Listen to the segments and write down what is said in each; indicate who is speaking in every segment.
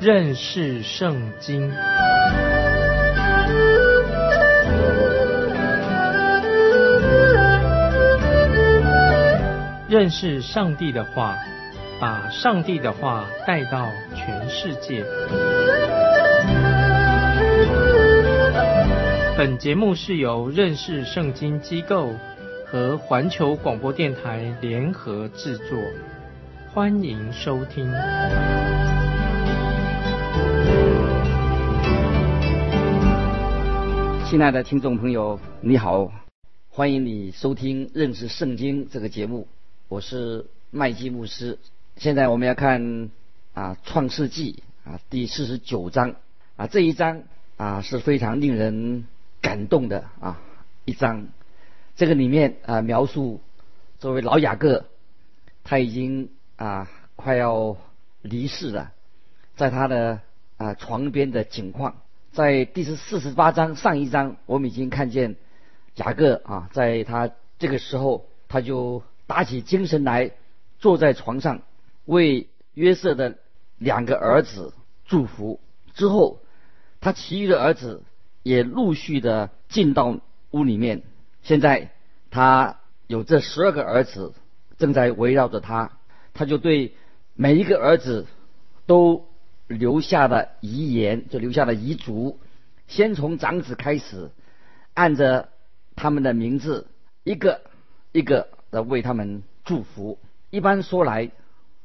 Speaker 1: 认识圣经。认识上帝的话，把上帝的话带到全世界。本节目是由认识圣经机构和环球广播电台联合制作，欢迎收听。
Speaker 2: 亲爱的听众朋友，你好，欢迎你收听认识圣经这个节目。我是麦基牧师，现在我们要看啊《创世纪》啊第四十九章啊这一章啊是非常令人感动的啊一章。这个里面啊描述作为老雅各，他已经啊快要离世了，在他的啊床边的景况，在第十四十八章上一章我们已经看见雅各啊在他这个时候他就。打起精神来，坐在床上为约瑟的两个儿子祝福。之后，他其余的儿子也陆续的进到屋里面。现在他有这十二个儿子正在围绕着他，他就对每一个儿子都留下了遗言，就留下了遗嘱。先从长子开始，按着他们的名字一个一个。的为他们祝福。一般说来，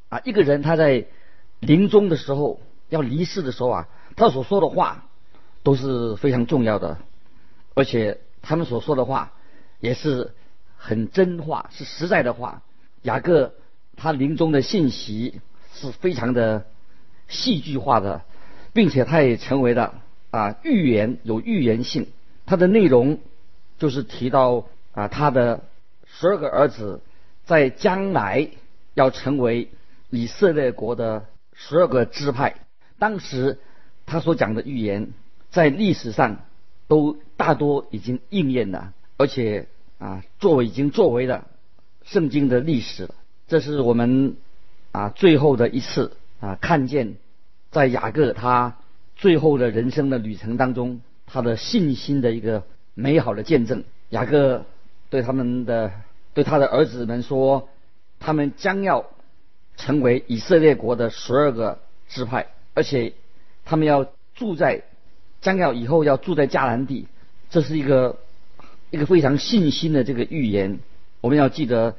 Speaker 2: 啊，一个人他在临终的时候要离世的时候啊，他所说的话都是非常重要的，而且他们所说的话也是很真话，是实在的话。雅各他临终的信息是非常的戏剧化的，并且他也成为了啊预言，有预言性。它的内容就是提到啊他的。十二个儿子在将来要成为以色列国的十二个支派。当时他所讲的预言，在历史上都大多已经应验了，而且啊，作为已经作为了圣经的历史了。这是我们啊最后的一次啊看见，在雅各他最后的人生的旅程当中，他的信心的一个美好的见证。雅各对他们的。对他的儿子们说，他们将要成为以色列国的十二个支派，而且他们要住在将要以后要住在迦南地，这是一个一个非常信心的这个预言。我们要记得，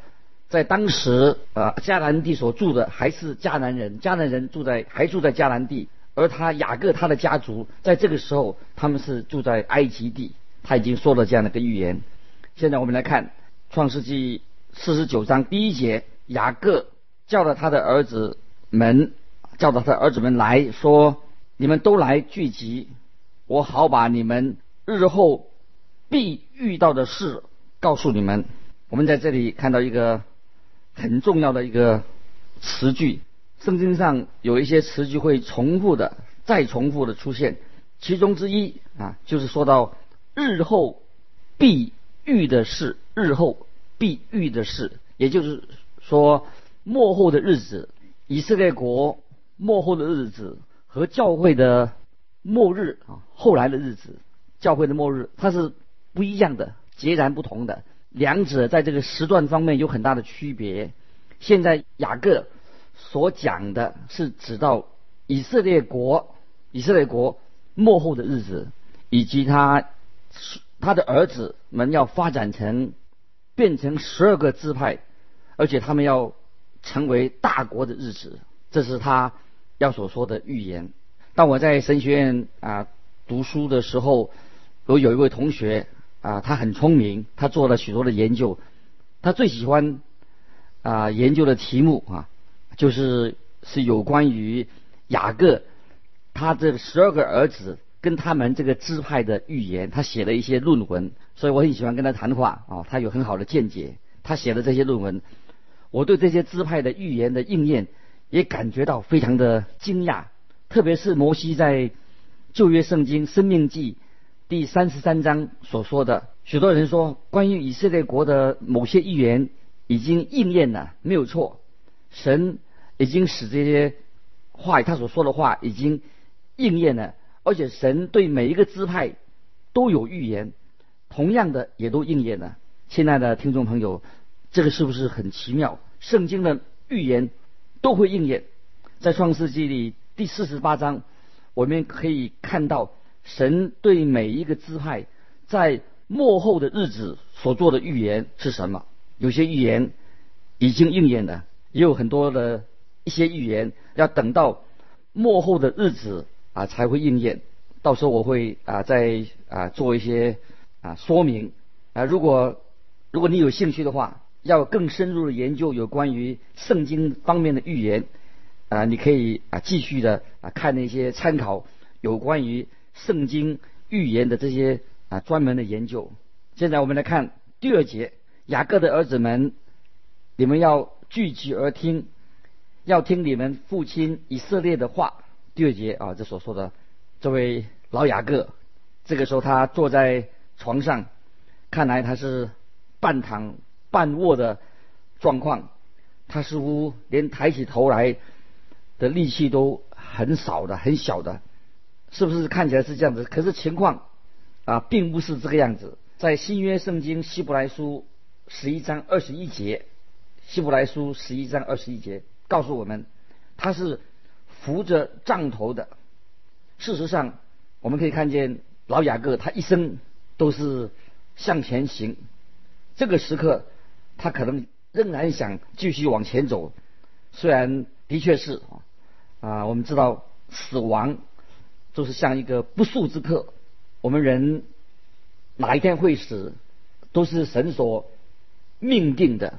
Speaker 2: 在当时啊，迦南地所住的还是迦南人，迦南人住在还住在迦南地，而他雅各他的家族在这个时候他们是住在埃及地。他已经说了这样的一个预言。现在我们来看。创世纪四十九章第一节，雅各叫了他的儿子们，叫到他的儿子们来说：“你们都来聚集，我好把你们日后必遇到的事告诉你们。”我们在这里看到一个很重要的一个词句，圣经上有一些词句会重复的、再重复的出现，其中之一啊，就是说到日后必遇的事。日后必遇的事，也就是说，末后的日子，以色列国末后的日子和教会的末日啊，后来的日子，教会的末日，它是不一样的，截然不同的，两者在这个时段方面有很大的区别。现在雅各所讲的是指到以色列国，以色列国末后的日子，以及他他的儿子们要发展成。变成十二个支派，而且他们要成为大国的日子，这是他要所说的预言。当我在神学院啊读书的时候，我有一位同学啊，他很聪明，他做了许多的研究。他最喜欢啊研究的题目啊，就是是有关于雅各他这十二个儿子。跟他们这个支派的预言，他写了一些论文，所以我很喜欢跟他谈话啊。他有很好的见解，他写的这些论文，我对这些支派的预言的应验也感觉到非常的惊讶。特别是摩西在旧约圣经《生命记》第三十三章所说的。许多人说，关于以色列国的某些预言已经应验了，没有错。神已经使这些话，他所说的话已经应验了，而且神对每一个支派都有预言，同样的也都应验了。亲爱的听众朋友，这个是不是很奇妙？圣经的预言都会应验。在创世纪里第四十八章，我们可以看到神对每一个支派在末后的日子所做的预言是什么。有些预言已经应验了，也有很多的一些预言要等到末后的日子啊才会应验。到时候我会啊再啊做一些啊说明啊。如果如果你有兴趣的话，要更深入的研究有关于圣经方面的预言，啊，你可以啊继续的啊看那些参考有关于圣经预言的这些啊专门的研究。现在我们来看第二节，雅各的儿子们，你们要聚集而听，要听你们父亲以色列的话。第二节啊，这所说的这位老雅各，这个时候他坐在床上，看来他是。半躺半卧的状况，他似乎连抬起头来的力气都很少的、很小的，是不是看起来是这样子？可是情况啊，并不是这个样子。在新约圣经希伯来书十一章二十一节，希伯来书十一章二十一节告诉我们，他是扶着杖头的。事实上，我们可以看见老雅各他一生都是向前行。这个时刻，他可能仍然想继续往前走，虽然的确是啊，啊，我们知道死亡就是像一个不速之客，我们人哪一天会死，都是神所命定的。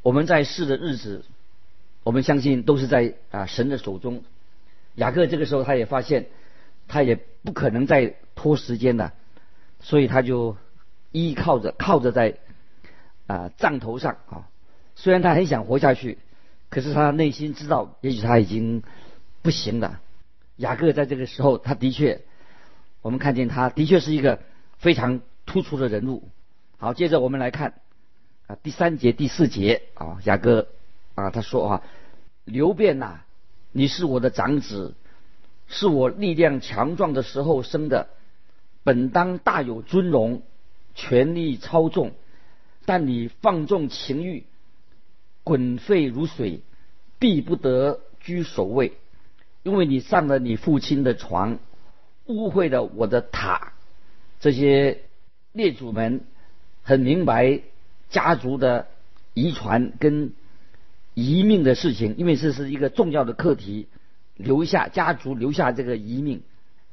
Speaker 2: 我们在世的日子，我们相信都是在啊神的手中。雅各这个时候他也发现，他也不可能再拖时间了，所以他就依靠着靠着在。啊，杖头上啊，虽然他很想活下去，可是他内心知道，也许他已经不行了。雅各在这个时候，他的确，我们看见他的确是一个非常突出的人物。好，接着我们来看啊，第三节、第四节啊，雅各啊，他说啊，刘辩呐，你是我的长子，是我力量强壮的时候生的，本当大有尊荣，权力操纵。但你放纵情欲，滚沸如水，必不得居首位，因为你上了你父亲的床，误会了我的塔。这些列祖们很明白家族的遗传跟遗命的事情，因为这是一个重要的课题，留下家族留下这个遗命，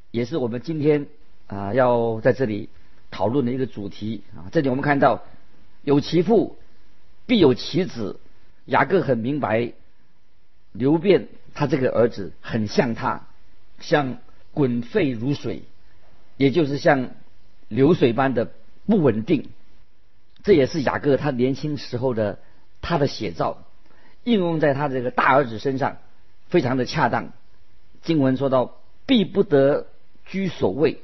Speaker 2: 也是我们今天啊要在这里讨论的一个主题啊。这里我们看到。有其父，必有其子。雅各很明白，刘辩他这个儿子很像他，像滚沸如水，也就是像流水般的不稳定。这也是雅各他年轻时候的他的写照，应用在他这个大儿子身上，非常的恰当。经文说到，必不得居首位，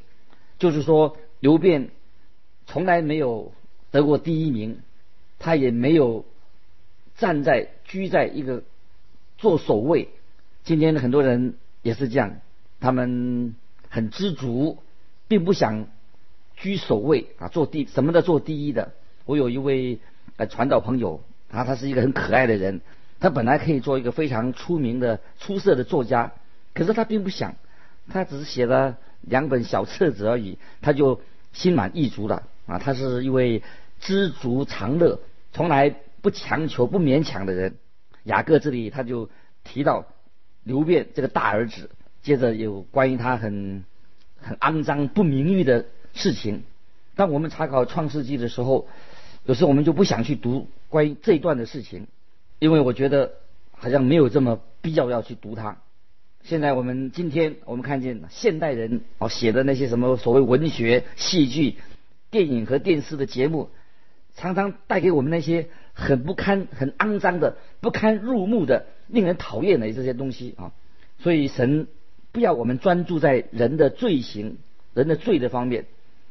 Speaker 2: 就是说刘辩从来没有。得过第一名，他也没有站在居在一个做首位。今天的很多人也是这样，他们很知足，并不想居首位啊，做第什么的做第一的。我有一位呃传道朋友啊，他是一个很可爱的人，他本来可以做一个非常出名的出色的作家，可是他并不想，他只是写了两本小册子而已，他就心满意足了。啊，他是一位知足常乐、从来不强求、不勉强的人。雅各这里他就提到刘辩这个大儿子，接着有关于他很很肮脏、不名誉的事情。当我们查考创世纪的时候，有时候我们就不想去读关于这一段的事情，因为我觉得好像没有这么必要要去读它。现在我们今天我们看见现代人哦写的那些什么所谓文学、戏剧。电影和电视的节目常常带给我们那些很不堪、很肮脏的、不堪入目的、令人讨厌的这些东西啊！所以神不要我们专注在人的罪行、人的罪的方面，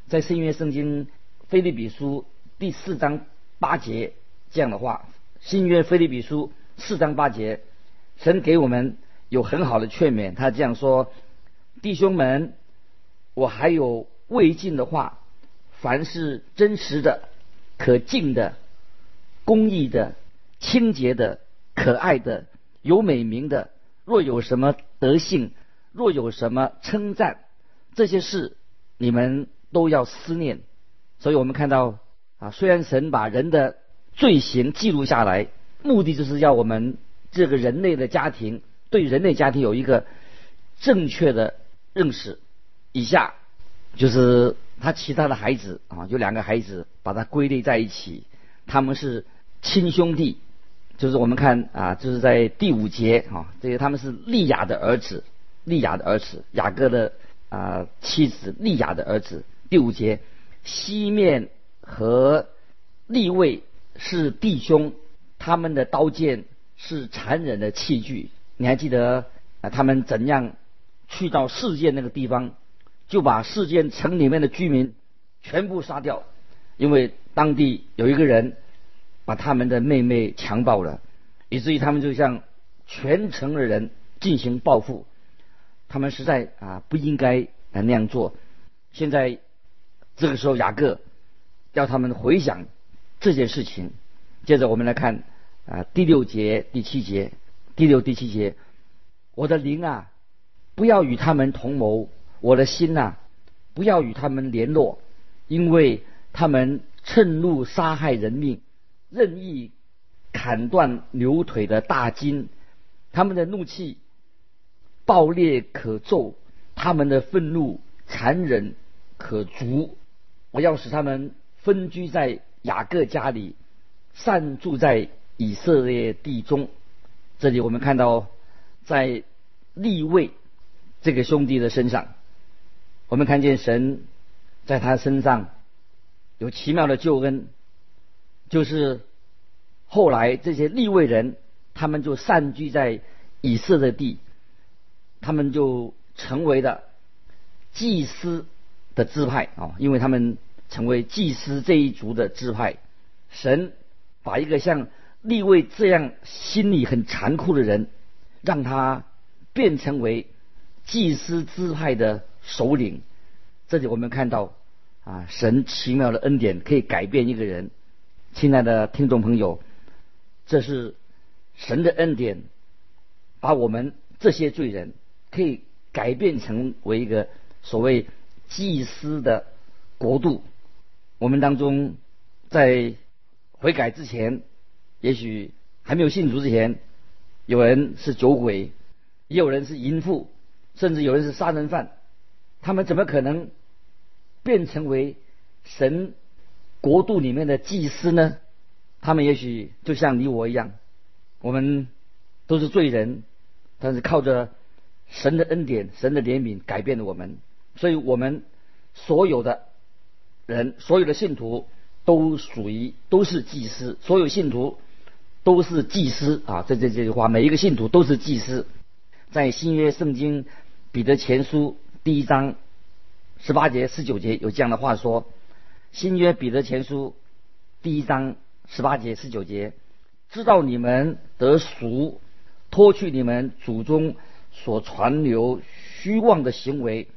Speaker 2: 在新约圣经菲利比书第四章八节这样的话，新约菲利比书四章八节，神给我们有很好的劝勉，他这样说：弟兄们，我还有未尽的话，凡是真实的、可敬的、公义的、清洁的、可爱的、有美名的，若有什么德性，若有什么称赞，这些事你们都要思念。所以我们看到啊，虽然神把人的罪行记录下来，目的就是要我们这个人类的家庭对人类家庭有一个正确的认识。以下就是他其他的孩子啊，有两个孩子，把他归类在一起，他们是亲兄弟。就是我们看啊，就是在第五节啊，这个他们是利亚的儿子，利亚的儿子，雅各的啊妻子利亚的儿子。第五节，西面和利位是弟兄，他们的刀剑是残忍的器具。你还记得啊，他们怎样去到事件那个地方，就把事件城里面的居民全部杀掉，因为当地有一个人。把他们的妹妹强暴了，以至于他们就向全城的人进行报复。他们实在啊不应该那样做。现在这个时候，雅各要他们回想这件事情。接着我们来看啊第六节、第七节、第六、第七节。我的灵啊，不要与他们同谋；我的心呐，不要与他们联络，因为他们趁怒杀害人命。任意砍断牛腿的大金，他们的怒气暴烈可咒，他们的愤怒残忍可足。我要使他们分居在雅各家里，散住在以色列地中。这里我们看到，在立位这个兄弟的身上，我们看见神在他身上有奇妙的救恩。就是后来这些立位人，他们就散居在以色列地，他们就成为了祭司的支派啊，因为他们成为祭司这一族的支派。神把一个像立位这样心里很残酷的人，让他变成为祭司支派的首领。这里我们看到啊，神奇妙的恩典可以改变一个人。亲爱的听众朋友，这是神的恩典，把我们这些罪人可以改变成为一个所谓祭司的国度。我们当中在悔改之前，也许还没有信主之前，有人是酒鬼，也有人是淫妇，甚至有人是杀人犯，他们怎么可能变成为神？国度里面的祭司呢，他们也许就像你我一样，我们都是罪人，但是靠着神的恩典、神的怜悯改变了我们，所以我们所有的人、所有的信徒都属于都是祭司，所有信徒都是祭司啊！这这这句话，每一个信徒都是祭司。在新约圣经彼得前书第一章十八节、十九节有这样的话说。新约彼得前书第一章十八节十九节，知道你们得赎，脱去你们祖宗所传流虚妄的行为，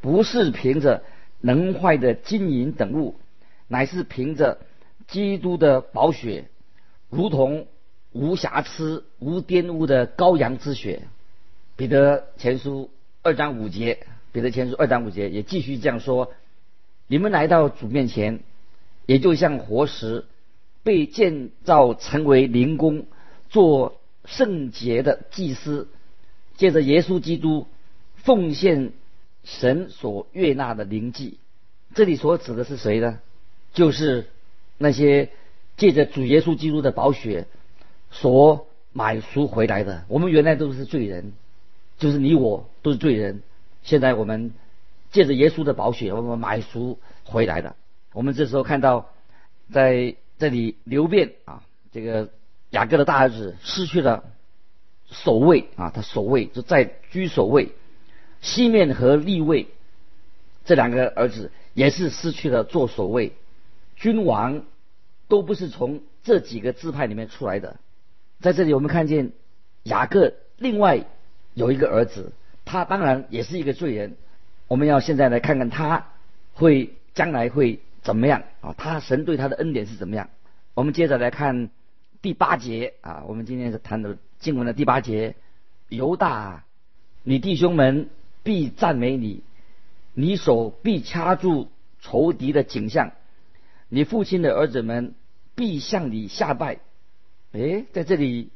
Speaker 2: 不是凭着能坏的金银等物，乃是凭着基督的宝血，如同无瑕疵、无玷污的羔羊之血。彼得前书二章五节，彼得前书二章五节也继续这样说。你们来到主面前，也就像活石被建造成为灵宫，做圣洁的祭司，借着耶稣基督奉献神所悦纳的灵祭。这里所指的是谁呢？就是那些借着主耶稣基督的宝血所买赎回来的。我们原来都是罪人，就是你我都是罪人。现在我们。借着耶稣的宝血，我们买赎回来的。我们这时候看到，在这里流变啊，这个雅各的大儿子失去了守卫啊，他守卫就在居守卫。西面和利位这两个儿子也是失去了做守卫。君王都不是从这几个支派里面出来的。在这里，我们看见雅各另外有一个儿子，他当然也是一个罪人。我们要现在来看看他会将来会怎么样啊？他神对他的恩典是怎么样？我们接着来看第八节啊，我们今天是谈的经文的第八节。犹大，你弟兄们必赞美你，你手必掐住仇敌的景象，你父亲的儿子们必向你下拜。诶，在这里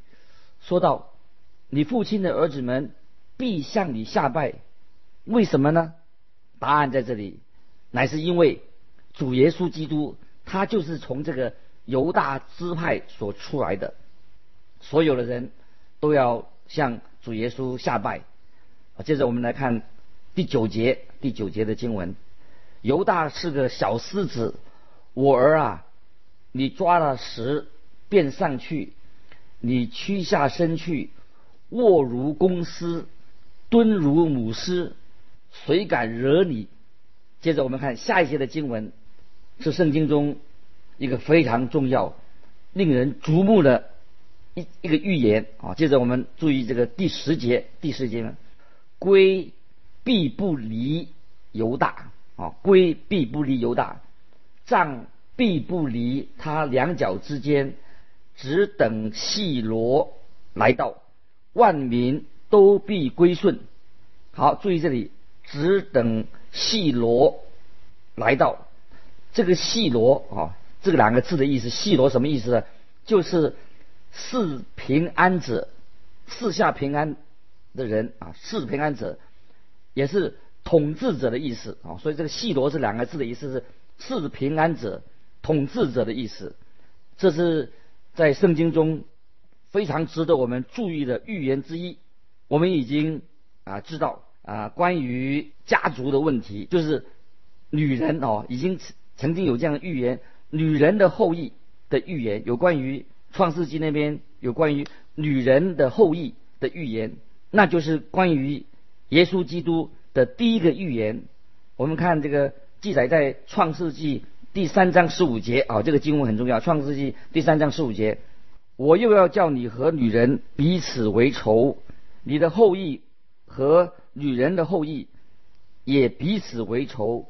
Speaker 2: 说到你父亲的儿子们必向你下拜，为什么呢？答案在这里，乃是因为主耶稣基督他就是从这个犹大支派所出来的，所有的人都要向主耶稣下拜。啊接着我们来看第九节，第九节的经文：犹大是个小狮子，我儿啊，你抓了石。便上去，你屈下身去，卧如公狮，蹲如母狮，谁敢惹你？接着我们看下一节的经文，是圣经中一个非常重要、令人瞩目的一一个预言啊。接着我们注意这个第十节，第十节呢，龟必不离犹大啊，龟必不离犹大，杖必不离他两脚之间。只等细罗来到，万民都必归顺。好，注意这里，只等细罗来到。这个细罗啊，这个两个字的意思，细罗什么意思呢？就是四平安者，四下平安的人啊，四平安者，也是统治者的意思啊。所以这个细罗这两个字的意思是四平安者、统治者的意思。这是。在圣经中非常值得我们注意的预言之一，我们已经啊知道啊关于家族的问题，就是女人哦已经曾经有这样的预言，女人的后裔的预言，有关于创世纪那边有关于女人的后裔的预言，那就是关于耶稣基督的第一个预言。我们看这个记载在创世纪。第三章十五节啊，这个经文很重要。创世纪第三章十五节，我又要叫你和女人彼此为仇，你的后裔和女人的后裔也彼此为仇。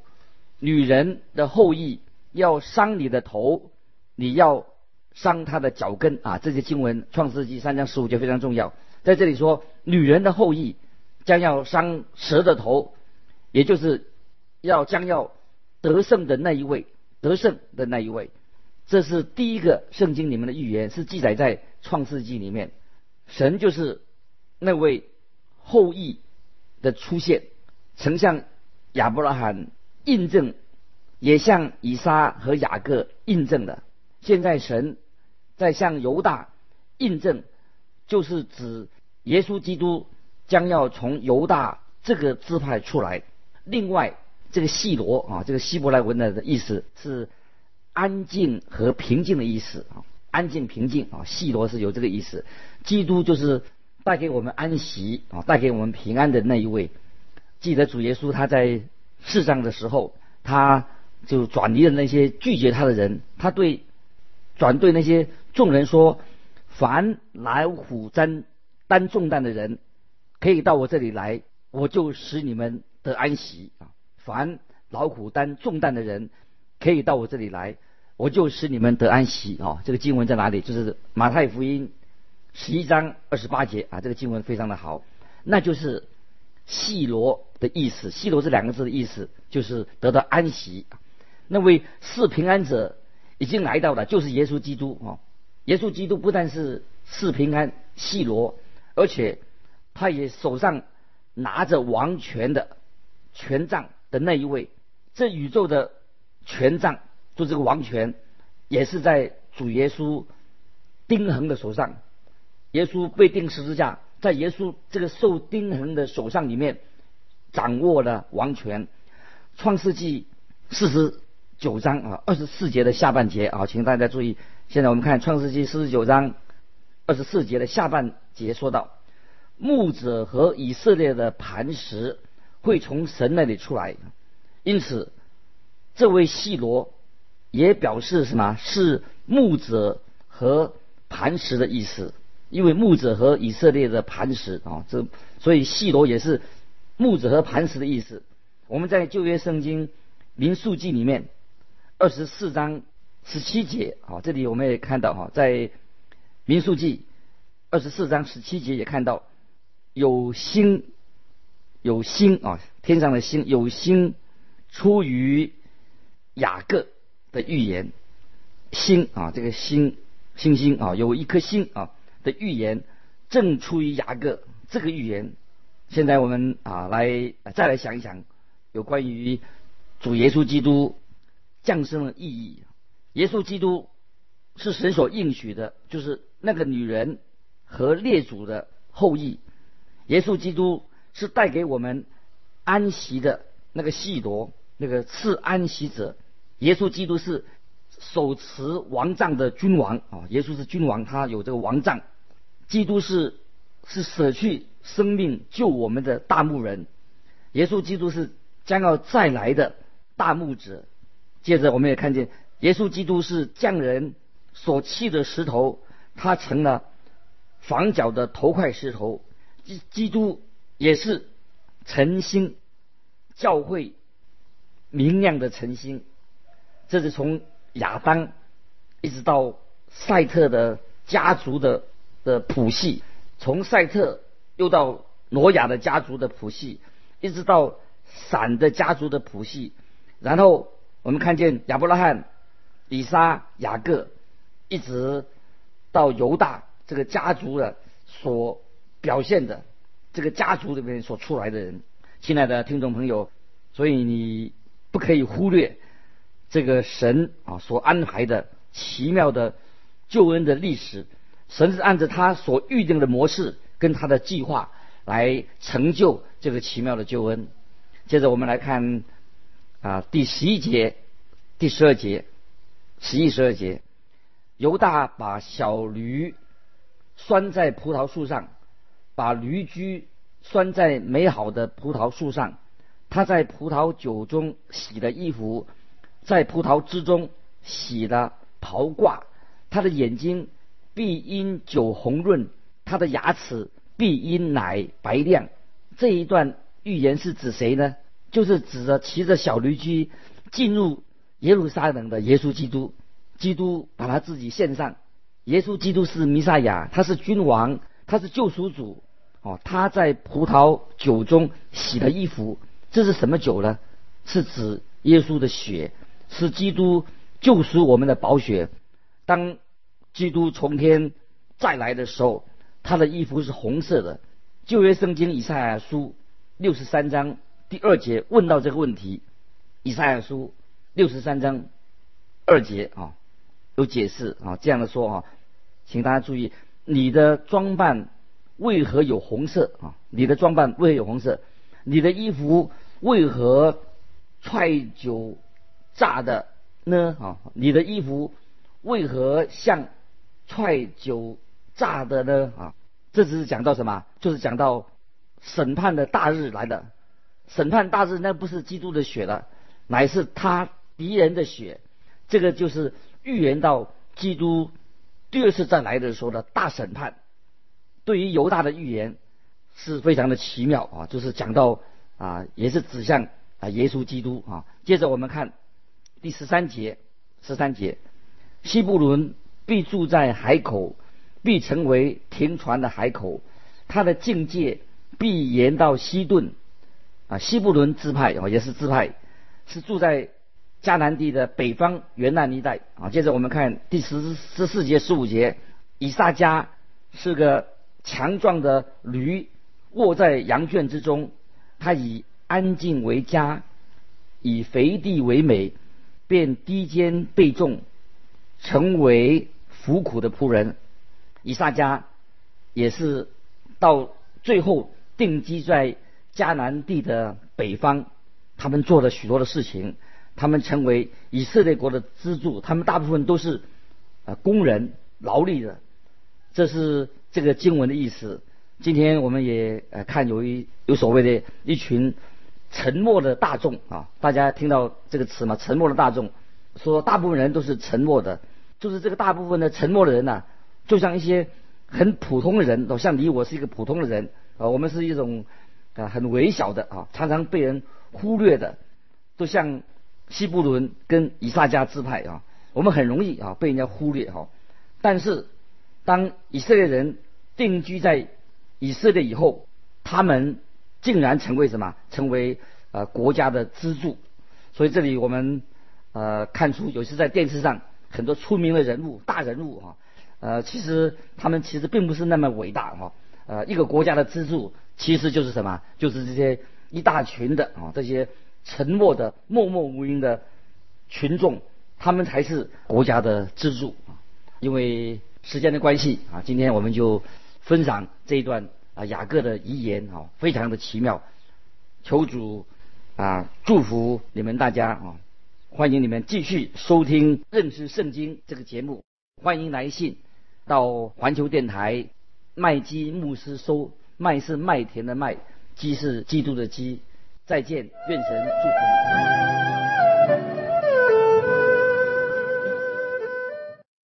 Speaker 2: 女人的后裔要伤你的头，你要伤她的脚跟啊！这些经文，创世纪三章十五节非常重要。在这里说，女人的后裔将要伤蛇的头，也就是要将要得胜的那一位。得胜的那一位，这是第一个圣经里面的预言，是记载在创世纪里面。神就是那位后裔的出现，曾向亚伯拉罕印证，也向以撒和雅各印证的。现在神在向犹大印证，就是指耶稣基督将要从犹大这个支派出来。另外。这个细罗啊，这个希伯来文的意思是安静和平静的意思啊，安静平静啊，细罗是有这个意思。基督就是带给我们安息啊，带给我们平安的那一位。记得主耶稣他在世上的时候，他就转离了那些拒绝他的人，他对转对那些众人说：“凡来虎担担重担的人，可以到我这里来，我就使你们得安息啊。”凡劳苦担重担的人，可以到我这里来，我就使你们得安息啊！这个经文在哪里？就是马太福音十一章二十八节啊！这个经文非常的好，那就是细罗的意思。细罗这两个字的意思就是得到安息。那位是平安者已经来到了，就是耶稣基督啊！耶稣基督不但是是平安细罗，而且他也手上拿着王权的权杖。的那一位，这宇宙的权杖，就这个王权，也是在主耶稣钉痕的手上。耶稣被钉十字架，在耶稣这个受钉痕的手上里面，掌握了王权。创世纪四十九章啊，二十四节的下半节啊，请大家注意。现在我们看创世纪四十九章二十四节的下半节，说到牧者和以色列的磐石。会从神那里出来，因此这位细罗也表示什么？是牧者和磐石的意思。因为牧者和以色列的磐石啊，这所以细罗也是牧者和磐石的意思。我们在旧约圣经民数记里面二十四章十七节啊，这里我们也看到哈，在民数记二十四章十七节也看到有星有星啊，天上的星有星出于雅各的预言，星啊，这个星星星啊，有一颗星啊。的预言正出于雅各，这个预言，现在我们啊来再来想一想，有关于主耶稣基督降生的意义。耶稣基督是神所应许的，就是那个女人和列祖的后裔。耶稣基督是带给我们安息的那个细罗，那个赐安息者。耶稣基督是。手持王杖的君王啊，耶稣是君王，他有这个王杖。基督是是舍去生命救我们的大牧人，耶稣基督是将要再来的大牧者。接着我们也看见，耶稣基督是匠人所弃的石头，他成了房角的头块石头。基基督也是晨星，教会明亮的晨星。这是从。亚当一直到赛特的家族的的谱系，从赛特又到挪亚的家族的谱系，一直到闪的家族的谱系，然后我们看见亚伯拉罕、以撒、雅各，一直到犹大这个家族的所表现的这个家族里面所出来的人，亲爱的听众朋友，所以你不可以忽略。这个神啊所安排的奇妙的救恩的历史，神是按照他所预定的模式跟他的计划来成就这个奇妙的救恩。接着我们来看啊第十一节、第十二节、十一、十二节，犹大把小驴拴在葡萄树上，把驴驹拴在美好的葡萄树上，他在葡萄酒中洗的衣服。在葡萄之中洗了袍褂，他的眼睛必因酒红润，他的牙齿必因奶白亮。这一段预言是指谁呢？就是指着骑着小驴驹进入耶路撒冷的耶稣基督。基督把他自己献上，耶稣基督是弥撒亚，他是君王，他是救赎主。哦，他在葡萄酒中洗了衣服，这是什么酒呢？是指耶稣的血。是基督救赎我们的宝血。当基督从天再来的时候，他的衣服是红色的。旧约圣经以赛亚书六十三章第二节问到这个问题。以赛亚书六十三章二节啊，有解释啊，这样的说啊，请大家注意，你的装扮为何有红色啊？你的装扮为何有红色？你的衣服为何踹酒？炸的呢？啊，你的衣服为何像踹酒炸的呢？啊，这只是讲到什么？就是讲到审判的大日来的。审判大日那不是基督的血了，乃是他敌人的血。这个就是预言到基督第二次再来的时候的大审判。对于犹大的预言是非常的奇妙啊，就是讲到啊，也是指向啊耶稣基督啊。接着我们看。第十三节，十三节，西布伦必住在海口，必成为停船的海口。他的境界必延到西顿，啊，西布伦支派啊，也是支派，是住在迦南地的北方原南一带啊。接着我们看第十十四节、十五节，以撒迦是个强壮的驴，卧在羊圈之中，他以安静为家，以肥地为美。便低肩背重，成为服苦的仆人。以撒家也是到最后定居在迦南地的北方，他们做了许多的事情，他们成为以色列国的支柱。他们大部分都是啊工人劳力的，这是这个经文的意思。今天我们也呃看有一有所谓的一群沉默的大众啊，大家听到这个词吗？沉默的大众，说大部分人都是沉默的，就是这个大部分的沉默的人呢，就像一些很普通的人，都像你我是一个普通的人啊，我们是一种啊很微小的啊，常常被人忽略的，都像西布伦跟以撒加支派啊，我们很容易啊被人家忽略哈。但是当以色列人定居在以色列以后，他们。竟然成为什么？成为呃国家的支柱。所以这里我们呃看出，有时在电视上很多出名的人物、大人物啊，呃，其实他们其实并不是那么伟大哈。呃，一个国家的支柱其实就是什么？就是这些一大群的啊，这些沉默的、默默无名的群众，他们才是国家的支柱啊。因为时间的关系啊，今天我们就分享这一段。啊，雅各的遗言啊，非常的奇妙。求主啊，祝福你们大家啊，欢迎你们继续收听认识圣经这个节目。欢迎来信到环球电台麦基牧师收，麦是麦田的麦，基是基督的基。再见，愿神祝福你。